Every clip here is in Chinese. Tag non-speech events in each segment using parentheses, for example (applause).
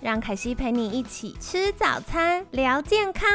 让凯西陪你一起吃早餐，聊健康。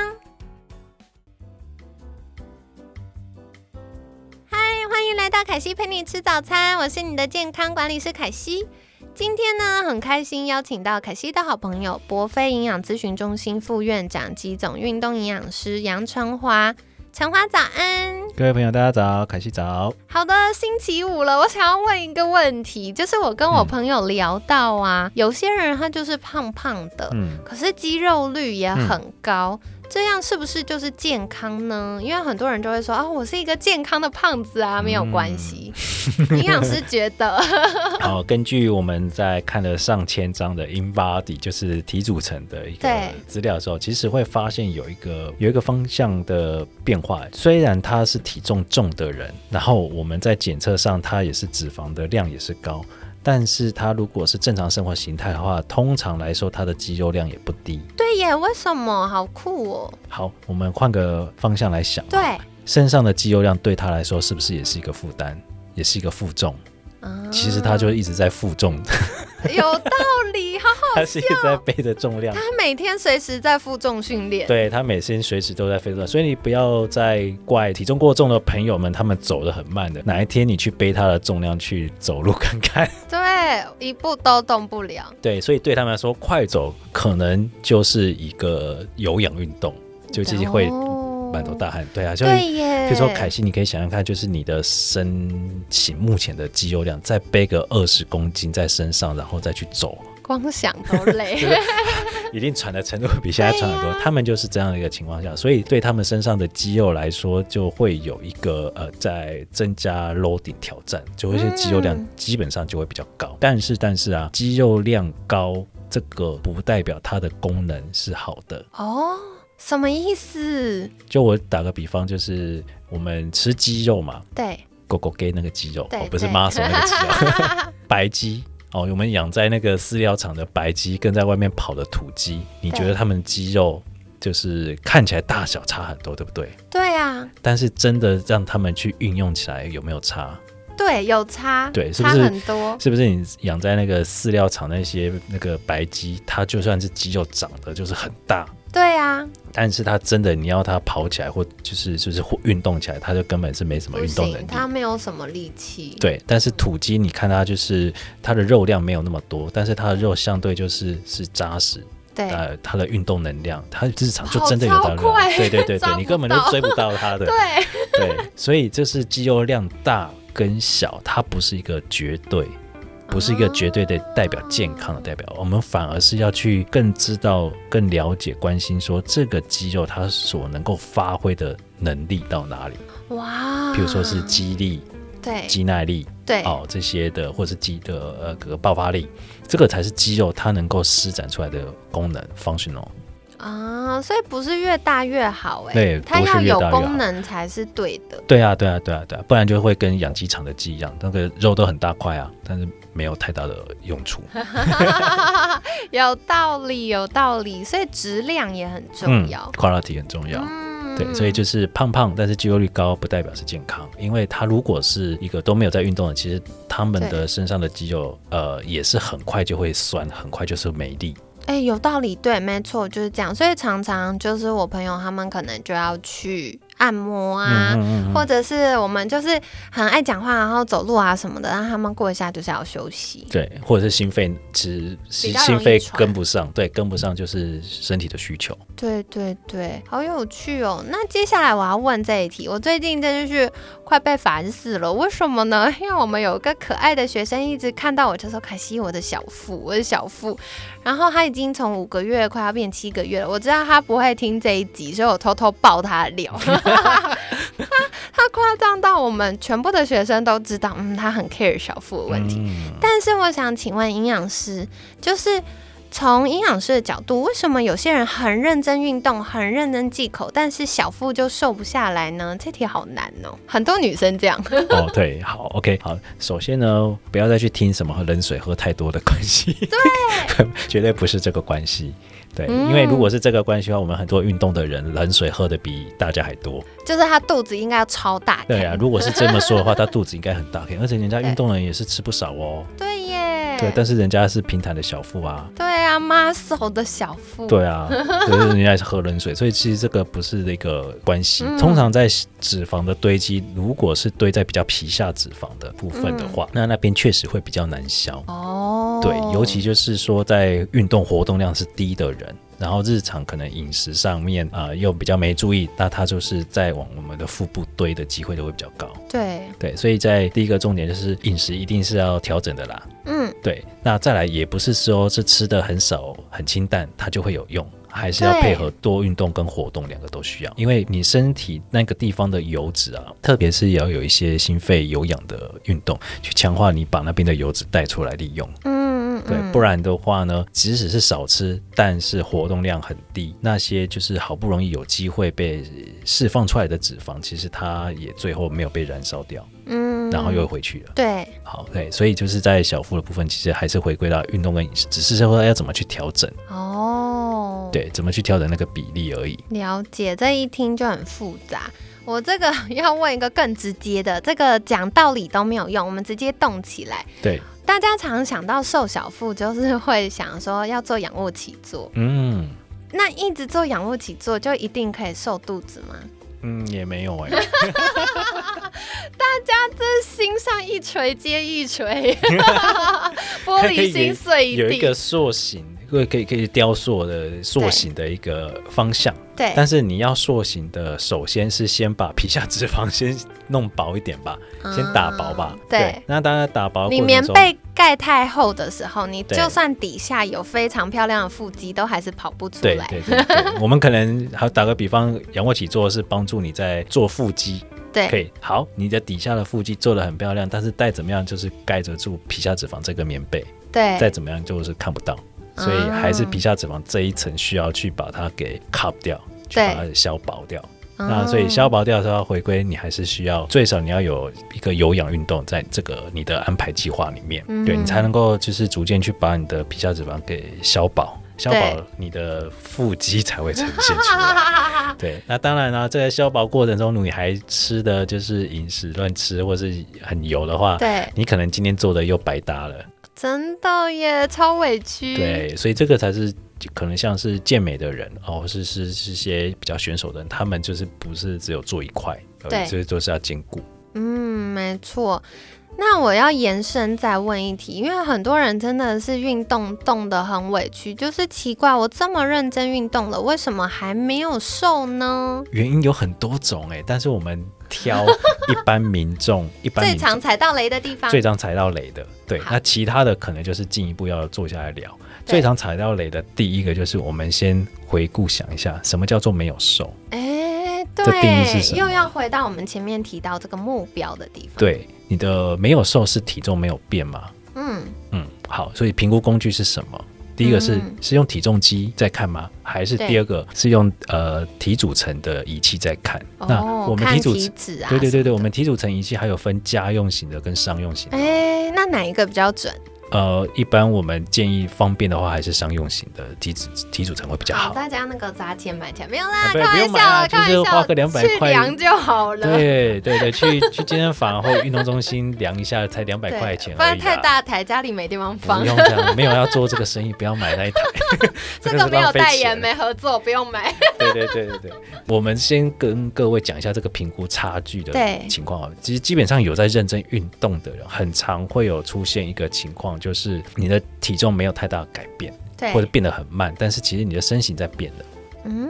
嗨，欢迎来到凯西陪你吃早餐，我是你的健康管理师凯西。今天呢，很开心邀请到凯西的好朋友博飞营养咨询中心副院长及总运动营养师杨成华。成华早安，各位朋友，大家早，凯西早。好的，星期五了，我想要问一个问题，就是我跟我朋友聊到啊，有些人他就是胖胖的，嗯，可是肌肉率也很高。这样是不是就是健康呢？因为很多人就会说啊，我是一个健康的胖子啊，没有关系。(laughs) 营养师觉得，(laughs) 哦，根据我们在看了上千张的 In Body，就是体组成的一个资料的时候，其实会发现有一个有一个方向的变化。虽然他是体重重的人，然后我们在检测上他也是脂肪的量也是高。但是他如果是正常生活形态的话，通常来说他的肌肉量也不低。对耶，为什么？好酷哦！好，我们换个方向来想。对，身上的肌肉量对他来说是不是也是一个负担，也是一个负重？其实他就一直在负重，有道理，好好笑。他是一直在背着重量，他每天随时在负重训练。对他每天随时都在负重，所以你不要再怪体重过重的朋友们，他们走的很慢的。哪一天你去背他的重量去走路看看，(laughs) 对，一步都动不了。对，所以对他们来说，快走可能就是一个有氧运动，就自己会。满头大汗，对啊，所以比如说凯西，你可以想象看，就是你的身形目前的肌肉量，再背个二十公斤在身上，然后再去走，光想都累，一定喘的程度比现在喘很多。他们就是这样的一个情况下，所以对他们身上的肌肉来说，就会有一个呃，在增加 loading 挑战，就会是肌肉量基本上就会比较高。但是但是啊，肌肉量高这个不代表它的功能是好的哦。什么意思？就我打个比方，就是我们吃鸡肉嘛，对，狗狗给那个鸡肉，哦不是 muscle 那个鸡肉，(laughs) 白鸡哦，我们养在那个饲料厂的白鸡，跟在外面跑的土鸡，你觉得它们鸡肉就是看起来大小差很多，对不对？对啊。但是真的让他们去运用起来有没有差？对，有差。对，是不是很多？是不是你养在那个饲料厂那些那个白鸡，它就算是肌肉长得就是很大。对啊，但是他真的你要他跑起来或就是就是运动起来，他就根本是没什么运动能力，他没有什么力气。对，但是土鸡你看它就是它的肉量没有那么多，但是它的肉相对就是是扎实。对，呃，它的运动能量，它日常就真的有到量。对对对对，(laughs) 你根本就追不到它的。对对，所以这是肌肉量大跟小，它不是一个绝对。不是一个绝对的代表健康的代表，我们反而是要去更知道、更了解、关心，说这个肌肉它所能够发挥的能力到哪里。哇，比如说是肌力、对，肌耐力、对，哦这些的，或是肌的呃个爆发力，这个才是肌肉它能够施展出来的功能 functional。啊，所以不是越大越好哎，对，它要有功能才是对的。对啊，对啊，对啊，对啊，不然就会跟养鸡场的鸡一样，那个肉都很大块啊，但是没有太大的用处。(laughs) 有道理，有道理，所以质量也很重要，quality 很重要。对，所以就是胖胖，但是肌肉率高，不代表是健康，因为他如果是一个都没有在运动的，其实他们的身上的肌肉呃也是很快就会酸，很快就是没力。哎，有道理，对，没错，就是这样。所以常常就是我朋友他们可能就要去。按摩啊，或者是我们就是很爱讲话，然后走路啊什么的，让他们过一下就是要休息。对，或者是心肺其实心肺跟不上，对，跟不上就是身体的需求。对对对，好有趣哦。那接下来我要问这一题，我最近真的是快被烦死了。为什么呢？因为我们有一个可爱的学生一直看到我就说：“凯西，我的小腹，我的小腹。”然后他已经从五个月快要变七个月了。我知道他不会听这一集，所以我偷偷爆他的料。(laughs) 他他夸张到我们全部的学生都知道，嗯，他很 care 小腹的问题。但是我想请问营养师，就是从营养师的角度，为什么有些人很认真运动，很认真忌口，但是小腹就瘦不下来呢？这题好难哦，很多女生这样。哦，对，好，OK，好，首先呢，不要再去听什么喝冷水喝太多的关系，对，(laughs) 绝对不是这个关系。对，因为如果是这个关系的话，我们很多运动的人冷水喝的比大家还多，就是他肚子应该要超大。对啊，如果是这么说的话，他肚子应该很大，(laughs) 而且人家运动人也是吃不少哦。对耶。对，但是人家是平坦的小腹啊。对啊，muscle 的小腹。对啊，(laughs) 可是人家是喝冷水，所以其实这个不是那个关系。通常在脂肪的堆积，如果是堆在比较皮下脂肪的部分的话，那那边确实会比较难消。哦。对，尤其就是说在运动活动量是低的人。然后日常可能饮食上面啊又比较没注意，那它就是在往我们的腹部堆的机会都会比较高。对对，所以在第一个重点就是饮食一定是要调整的啦。嗯，对。那再来也不是说是吃的很少很清淡它就会有用，还是要配合多运动跟活动两个都需要。因为你身体那个地方的油脂啊，特别是也要有一些心肺有氧的运动去强化你把那边的油脂带出来利用。嗯。对，不然的话呢，即使是少吃，但是活动量很低，那些就是好不容易有机会被释放出来的脂肪，其实它也最后没有被燃烧掉，嗯，然后又回去了。对，好，对，所以就是在小腹的部分，其实还是回归到运动跟饮食，只是说要怎么去调整。哦，对，怎么去调整那个比例而已。了解，这一听就很复杂。我这个 (laughs) 要问一个更直接的，这个讲道理都没有用，我们直接动起来。对。大家常想到瘦小腹，就是会想说要做仰卧起坐。嗯，那一直做仰卧起坐就一定可以瘦肚子吗？嗯，也没有哎。(laughs) 大家这心上一锤接一锤，(laughs) 玻璃心碎一地。有一个塑形。会可以可以雕塑的塑形的一个方向，对。但是你要塑形的，首先是先把皮下脂肪先弄薄一点吧，先打薄吧。对。那当然打薄，你棉被盖太厚的时候，你就算底下有非常漂亮的腹肌，都还是跑不出来。对对对。(laughs) 我们可能好打个比方，仰卧起坐是帮助你在做腹肌。对。可以。好，你的底下的腹肌做的很漂亮，但是再怎么样就是盖着住皮下脂肪这个棉被。对。再怎么样就是看不到。所以还是皮下脂肪这一层需要去把它给 cut 掉，去把它消薄掉。那所以消薄掉的时候回归，你还是需要最少你要有一个有氧运动在这个你的安排计划里面，对你才能够就是逐渐去把你的皮下脂肪给消薄，消薄你的腹肌才会呈现出来。(laughs) 对，那当然呢，在消薄过程中，你还吃的就是饮食乱吃或是很油的话，对，你可能今天做的又白搭了。真的耶，超委屈。对，所以这个才是可能像是健美的人哦，是是是些比较选手的人，他们就是不是只有做一块，对，所以都是要兼顾。嗯，没错。那我要延伸再问一题，因为很多人真的是运动动得很委屈，就是奇怪，我这么认真运动了，为什么还没有瘦呢？原因有很多种哎，但是我们挑一般民众 (laughs) 一般最常踩到雷的地方，最常踩到雷的，对，那其他的可能就是进一步要坐下来聊。最常踩到雷的第一个就是我们先回顾想一下，什么叫做没有瘦？哎，对，又要回到我们前面提到这个目标的地方，对。你的没有瘦是体重没有变吗？嗯嗯，好，所以评估工具是什么？第一个是是用体重机在看吗？还是第二个是用呃体组成的仪器在看？那我们体组啊，对对对对，我们体组成仪器还有分家用型的跟商用型。哎，那哪一个比较准？呃，一般我们建议方便的话，还是商用型的体组体组成会比较好。大家那个砸钱买起来没有啦，开玩笑，就是花个两百块量就好了。对对对，去去健身房或运动中心量一下，才两百块钱。不然太大台，家里没地方放。不用这样，没有要做这个生意，不要买那一台。(laughs) 这个没有代言，没合作，不用买。对对对对对，我们先跟各位讲一下这个评估差距的情况啊。其实基本上有在认真运动的人，很常会有出现一个情况。就是你的体重没有太大改变，对，或者变得很慢，但是其实你的身形在变的。嗯，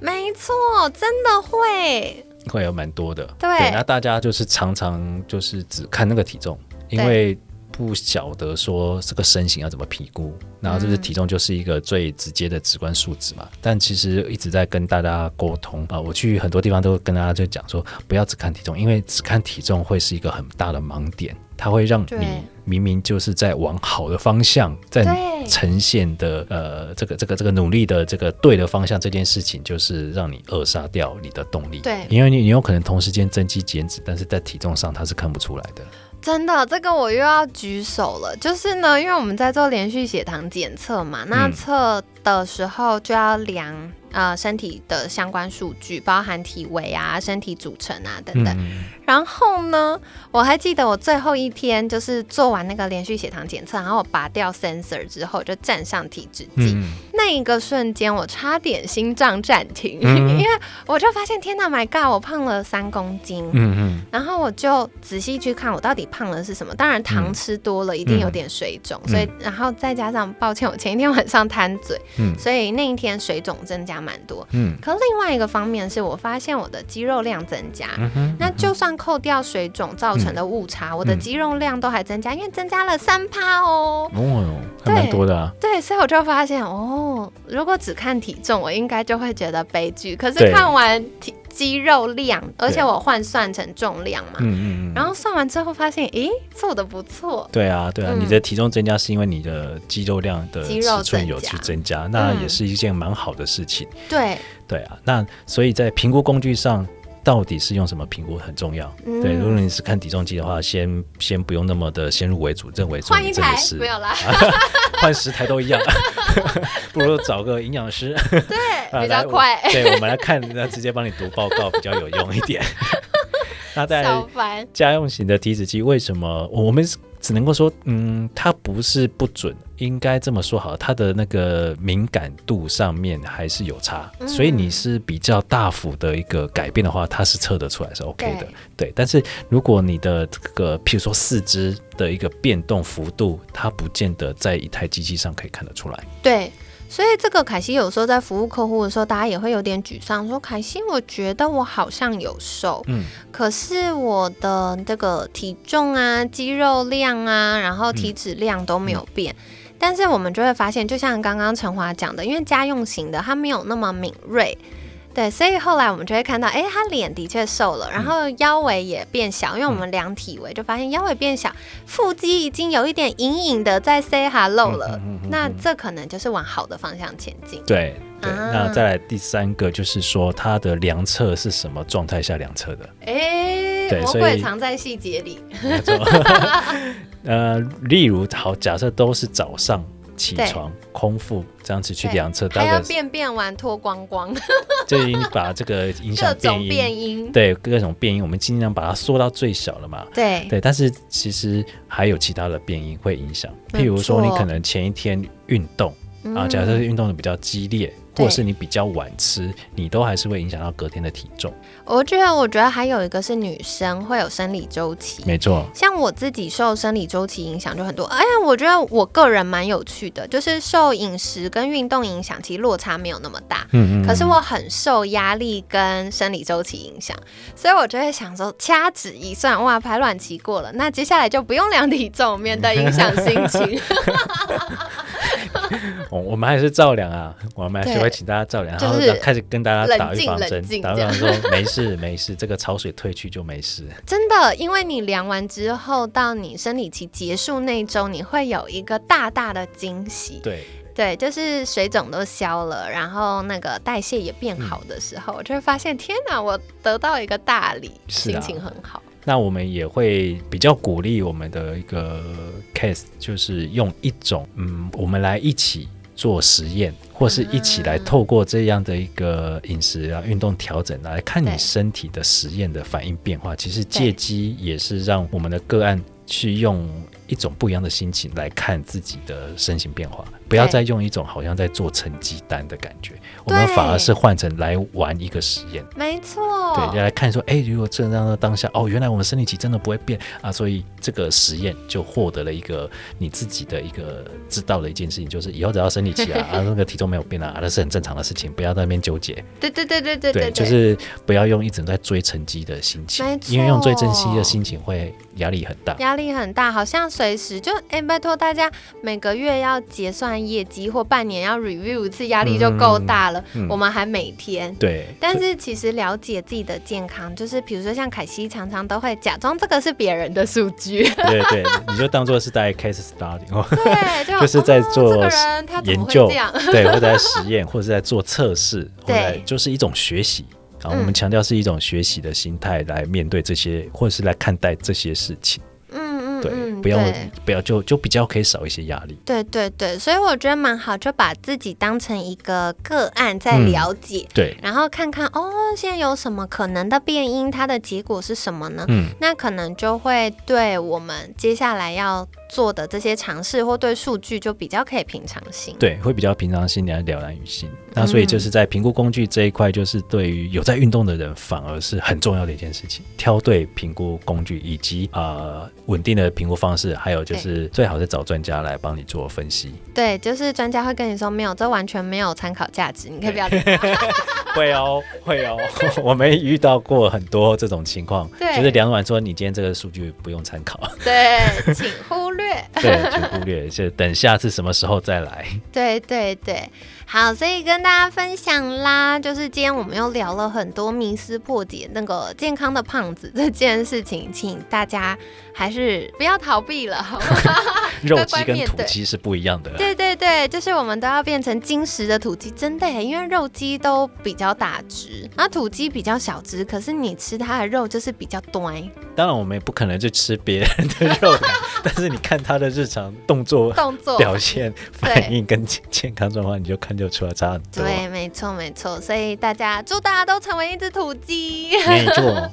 没错，真的会会有蛮多的。对，那大家就是常常就是只看那个体重，因为不晓得说这个身形要怎么评估，然后就是体重就是一个最直接的直观数值嘛。但其实一直在跟大家沟通啊，我去很多地方都跟大家就讲说，不要只看体重，因为只看体重会是一个很大的盲点。它会让你明明就是在往好的方向，在呈现的呃这个这个这个努力的这个对的方向，这件事情就是让你扼杀掉你的动力。对因为你你有可能同时间增肌减脂，但是在体重上它是看不出来的。真的，这个我又要举手了。就是呢，因为我们在做连续血糖检测嘛，那嗯测的时候就要量呃身体的相关数据，包含体围啊、身体组成啊等等。嗯，然后呢，我还记得我最后一天就是做完那个连续血糖检测，然后我拔掉 sensor 之后，就站上体脂计。嗯，那一个瞬间，我差点心脏暂停，嗯 (laughs) 因为我就发现，天哪，My God，我胖了三公斤。嗯嗯然后我就仔细去看，我到底胖了是什么？当然糖吃多了，一定有点水肿，嗯所以然后再加上，抱歉，我前一天晚上贪嘴，嗯所以那一天水肿增加蛮多。嗯可另外一个方面是我发现我的肌肉量增加，那就算扣掉水肿造成的误差，我的嗯肌肉量都还增加，因为增加了三趴哦。哦，还蛮多的啊。对，所以我就发现哦，如果只看体重，我应该就会觉得悲剧。可是看完体肌肉量，而且我换算成重量嘛，嗯嗯嗯。然后算完之后发现，诶，做的不错。对啊，对啊，嗯。你的体重增加是因为你的肌肉量的肌肉尺寸有去增加，那嗯也是一件蛮好的事情。对，对啊，那所以在评估工具上，到底是用什么评估很重要。嗯。对，如果你是看体重机的话，先先不用那么的先入为主，认为说换一台你真的是没有啦，(laughs) 换十台都一样，(laughs) 不如找个营养师，(laughs) 比较来快，对我们来看，那直接帮你读报告比较有用一点。(laughs) 那在。家用型的体脂机为什么我们只能够说，嗯，它不是不准，应该这么说好，它的那个敏感度上面还是有差，嗯所以你是比较大幅的一个改变的话，它是测得出来是 OK 的，对。但是如果你的这个，譬如说四肢的一个变动幅度，它不见得在一台机器上可以看得出来。对，所以这个凯西有时候在服务客户的时候，大家也会有点沮丧，说凯西，我觉得我好像有瘦，嗯。可是我的这个体重啊、肌肉量啊，然后体脂量都没有变。但是我们就会发现，就像刚刚陈华讲的，因为家用型的它没有那么敏锐，对，所以后来我们就会看到，哎，他脸的确瘦了，然后腰围也变小，因为我们量体围就发现腰围变小，腹肌已经有一点隐隐的在 say hello 了，嗯嗯嗯嗯那这可能就是往好的方向前进。对对，啊那再来第三个就是说，它的量测是什么状态下量测的？哎，魔对所以鬼藏在细节里。(laughs) 呃，例如好，假设都是早上起床空腹这样子去量测，大还要概便便完脱光光，(laughs) 就已经把这个影 (laughs) 各响种变变音，音。对各种变音，我们尽量把它缩到最小了嘛。对。对，但是其实还有其他的变音会影响，譬如说你可能前一天运动啊，嗯。假设运动的比较激烈，对或者是你比较晚吃，你都还是会影响到隔天的体重。我觉得，我觉得还有一个是女生会有生理周期。没错，像我自己受生理周期影响就很多，哎呀，我觉得我个人蛮有趣的，就是受饮食跟运动影响，其实落差没有那么大。嗯嗯。可是我很受压力跟生理周期影响，所以我就会想说，掐指一算，哇，排卵期过了，那接下来就不用量体重，免得影响心情。(laughs) (laughs) 我 (laughs) 我们还是照量啊，我们还是会请大家照量，然后就开始跟大家打预防针，打预防说 (laughs) 没事没事，这个潮水退去就没事。真的，因为你量完之后，到你生理期结束那一周，你会有一个大大的惊喜。对，对，就是水肿都消了，然后那个代谢也变好的时候，我就会发现，天哪，我得到一个大礼，啊心情很好。那我们也会比较鼓励我们的一个 case，就是用一种嗯，我们来一起做实验，或是一起来透过这样的一个饮食啊、运动调整来看你身体的实验的反应变化。其实借机也是让我们的个案去用一种不一样的心情来看自己的身形变化，不要再用一种好像在做成绩单的感觉，我们反而是换成来玩一个实验。没错，对，来看说，哎，如果这样的当下，哦，原来我们生理期真的不会变啊，所以这个实验就获得了一个你自己的一个知道的一件事情，就是以后只要生理期啊，(laughs) 啊那个体重没有变啊，啊那是很正常的事情，不要在那边纠结。对对对对对对，就是不要用一整在追成绩的心情因为用追成绩的心情会压力很大。压力很大，好像随时就哎，拜托大家每个月要结算业绩或半年要 review 一次，压力就够大了。我们还每天对，但是其实了解自己的健康，就是比如说像凯西常常都会假装这个是别人的数据，对对，你就当做是在 case study，对，(laughs) 就是在做研究，对，或者在实验，或者在做测试，对，就是一种学习。啊，我们强调是一种学习的心态来面对这些，或者是来看待这些事情。对，不要不要，就就比较可以少一些压力。对对对，所以我觉得蛮好，就把自己当成一个个案在了解，对，然后看看哦，现在有什么可能的变因，它的结果是什么呢？嗯，那可能就会对我们接下来要做的这些尝试，或对数据就比较可以平常心。对，会比较平常心，你要了然于心。那所以就是在评估工具这一块，就是对于有在运动的人，反而是很重要的一件事情。挑对评估工具，以及呃稳定的。评估方式，还有就是最好是找专家来帮你做分析。对，就是专家会跟你说，没有，这完全没有参考价值，你可以不要。(laughs) 会哦，会哦，(laughs) 我们遇到过很多这种情况。对，就是梁软说，你今天这个数据不用参考。对，请忽略。(laughs) 对，就忽略，就等下次什么时候再来。(laughs) 对对对。好，所以跟大家分享啦，就是今天我们又聊了很多迷思破解那个健康的胖子这件事情，请大家还是不要逃避了？(laughs) (laughs) 肉鸡跟土鸡是不一样的。对对对，就是我们都要变成金石的土鸡，真的，因为肉鸡都比较大只，那土鸡比较小只，可是你吃它的肉就是比较端。当然，我们也不可能去吃别人的肉，(laughs) 但是你看它的日常动作、动作表现、反应跟健康状况，你就看就出来差很多。对，没错没错。所以大家祝大家都成为一只土鸡。没错。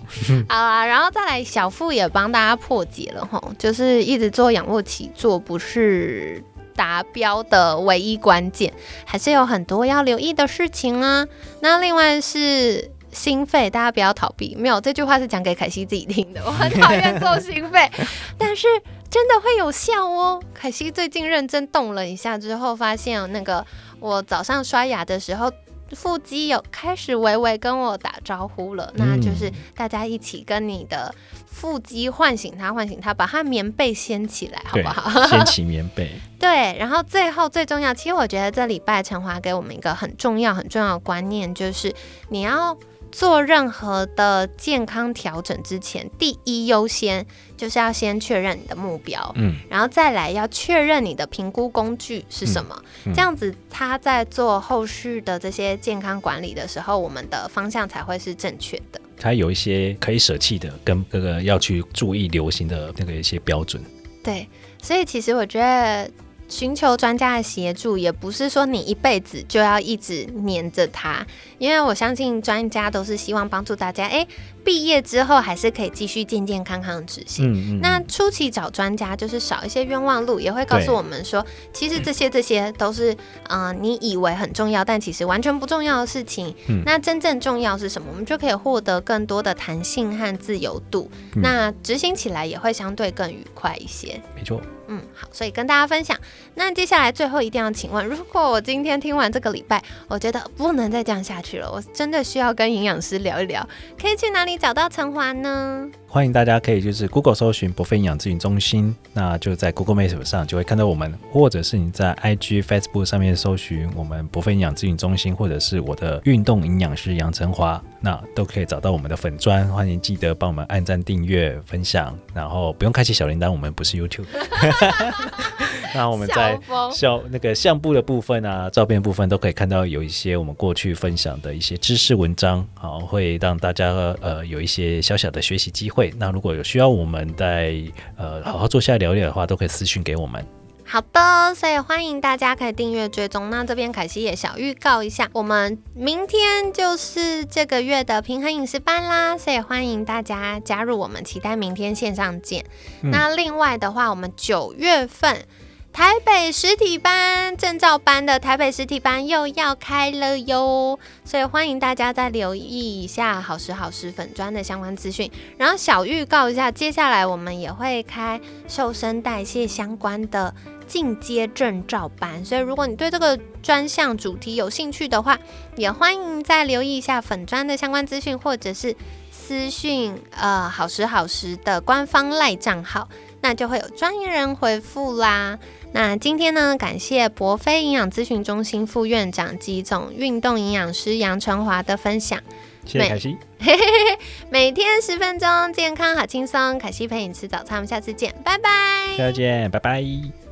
好啊，然后再来，小付也帮大家破解了哈，就是一直做仰卧起坐不是达标的唯一关键，还是有很多要留意的事情啊。那另外是。心肺，大家不要逃避。没有这句话是讲给凯西自己听的。我很讨厌做心肺，(laughs) 但是真的会有效哦。凯西最近认真动了一下之后，发现那个我早上刷牙的时候，腹肌有开始微微跟我打招呼了。那就是大家一起跟你的腹肌唤醒它，唤醒它，把它棉被掀起来，好不好？掀起棉被。(laughs) 对，然后最后最重要，其实我觉得这礼拜陈华给我们一个很重要、很重要的观念，就是你要。做任何的健康调整之前，第一优先就是要先确认你的目标，嗯，然后再来要确认你的评估工具是什么，这样子他在做后续的这些健康管理的时候，我们的方向才会是正确的。他有一些可以舍弃的，跟那个要去注意流行的那个一些标准。对，所以其实我觉得。寻求专家的协助，也不是说你一辈子就要一直黏着他，因为我相信专家都是希望帮助大家，哎，毕业之后还是可以继续健健康康的执行。那初期找专家就是少一些冤枉路，也会告诉我们说，其实这些这些都是，嗯，你以为很重要，但其实完全不重要的事情。那真正重要是什么？我们就可以获得更多的弹性和自由度，那执行起来也会相对更愉快一些。没错。嗯，好，所以跟大家分享。那接下来最后一定要请问，如果我今天听完这个礼拜，我觉得不能再这样下去了，我真的需要跟营养师聊一聊，可以去哪里找到陈华呢？欢迎大家可以就是 Google 搜寻博菲营养咨询中心，那就在 Google Map 上就会看到我们，或者是你在 IG、Facebook 上面搜寻我们博菲营养咨询中心，或者是我的运动营养师杨成华，那都可以找到我们的粉砖。欢迎记得帮我们按赞、订阅、分享，然后不用开启小铃铛，我们不是 YouTube。(laughs) (laughs) 那我们在小那个相簿的部分啊，照片部分都可以看到有一些我们过去分享的一些知识文章，好，会让大家呃有一些小小的学习机会。那如果有需要我们在呃好好坐下来聊聊的话，都可以私讯给我们。好的，所以欢迎大家可以订阅追踪。那这边凯西也小预告一下，我们明天就是这个月的平衡饮食班啦，所以欢迎大家加入我们，期待明天线上见。那另外的话，我们九月份。台北实体班证照班的台北实体班又要开了哟，所以欢迎大家再留意一下好时好时粉砖的相关资讯。然后小预告一下，接下来我们也会开瘦身代谢相关的进阶证照班，所以如果你对这个专项主题有兴趣的话，也欢迎再留意一下粉砖的相关资讯，或者是私讯呃好时好时的官方赖账号。那就会有专业人回复啦。那今天呢，感谢博飞营养咨询中心副院长及总运动营养师杨成华的分享。谢谢凯西，(laughs) 每天十分钟，健康好轻松。凯西陪你吃早餐，我们下次见，拜拜。下次见，拜拜。